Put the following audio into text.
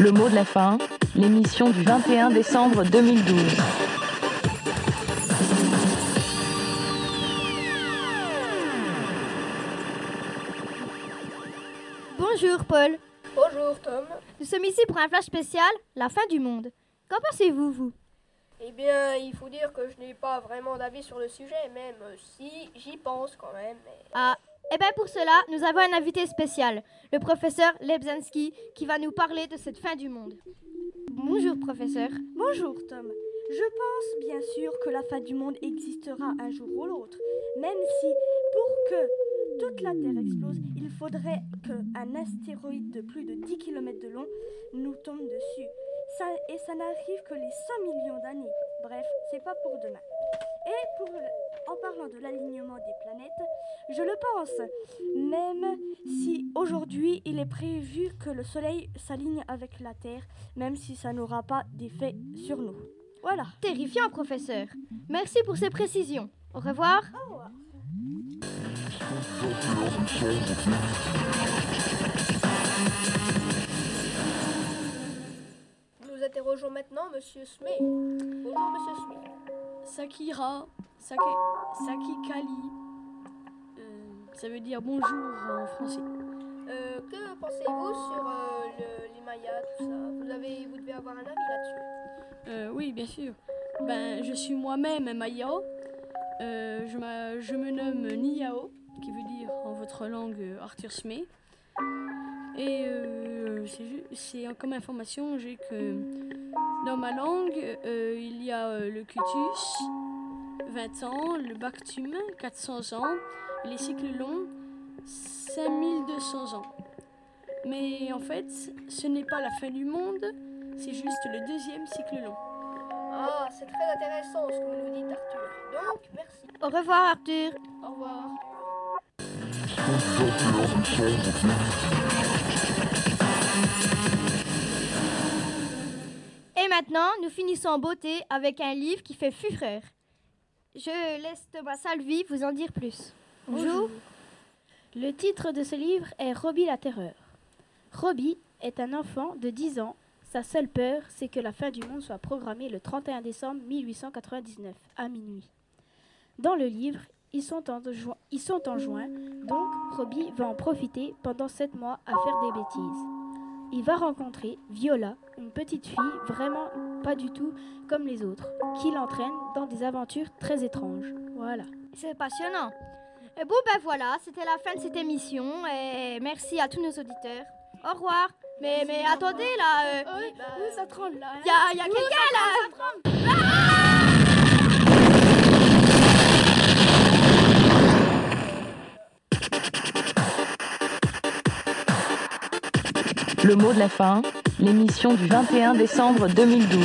Le mot de la fin, l'émission du 21 décembre 2012. Bonjour Paul, Bonjour Tom. nous sommes ici pour un flash spécial, la fin du monde. Qu'en pensez-vous, vous? Eh bien, il faut dire que je n'ai pas vraiment d'avis sur le sujet, même si j'y pense quand même. mais- Ah, eh bien pour cela, nous avons un invité spécial, le professeur Lebzanski, qui va nous parler de cette fin du monde. Bonjour professeur. Bonjour Tom. Je pense bien sûr que la fin du monde existera un jour ou l'autre, même si pour que toute la Terre explose, il faudrait qu'un astéroïde de plus de 10 km de long nous tombe dessus. Et ça n'arrive que les 100 millions d'années. C'est pas pour demain. Et pour le- en parlant de l'alignement des planètes, je le pense, même si aujourd'hui il est prévu que le Soleil s'aligne avec la Terre, même si ça n'aura pas d'effet sur nous. Voilà. Terrifiant professeur. Merci pour ces précisions. Au revoir. Nous interrogeons maintenant Monsieur Smith. Bonjour Monsieur Smith. Sakira, Sake, Sakikali. Euh, ça veut dire bonjour en français. Euh, que pensez-vous sur euh, le- les Mayas, tout ça? Vous, avez, vous devez avoir un avis là-dessus. Oui, bien sûr. Ben, je suis moi-même Maya. Euh, je, me nomme Niao, qui veut dire en votre langue Arthur Smith. Et euh, c'est comme information, j'ai que dans ma langue, euh, il y a euh, le cutus, 20 ans, le bactum, 400 ans, et les cycles longs, 5200 ans. Mais en fait, ce n'est pas la fin du monde, c'est juste le deuxième cycle long. Ah, c'est très intéressant ce que vous nous dites Arthur. Donc, merci. Au revoir Arthur. Au revoir. Et maintenant, nous finissons en beauté avec un livre qui fait fureur. Je laisse Thomas Salvi vous en dire plus. Bonjour. Le titre de ce livre est Robbie la terreur. Robbie est un enfant de 10 ans. Sa seule peur, c'est que la fin du monde soit programmée le 31 décembre 1899 à minuit. Dans le livre, ils sont en, juin, ils sont en juin, donc Robbie va en profiter pendant 7 mois à faire des bêtises. Il va rencontrer Viola, une petite fille vraiment pas du tout comme les autres, qui l'entraîne dans des aventures très étranges. Voilà. C'est passionnant. Et bon, ben voilà, c'était la fin de cette émission. Et merci à tous nos auditeurs. Au revoir. Mais, mais attendez, là. euh, Où ça tremble là hein Il y a, y a quelqu'un là. Le mot de la fin, l'émission du 21 décembre 2012.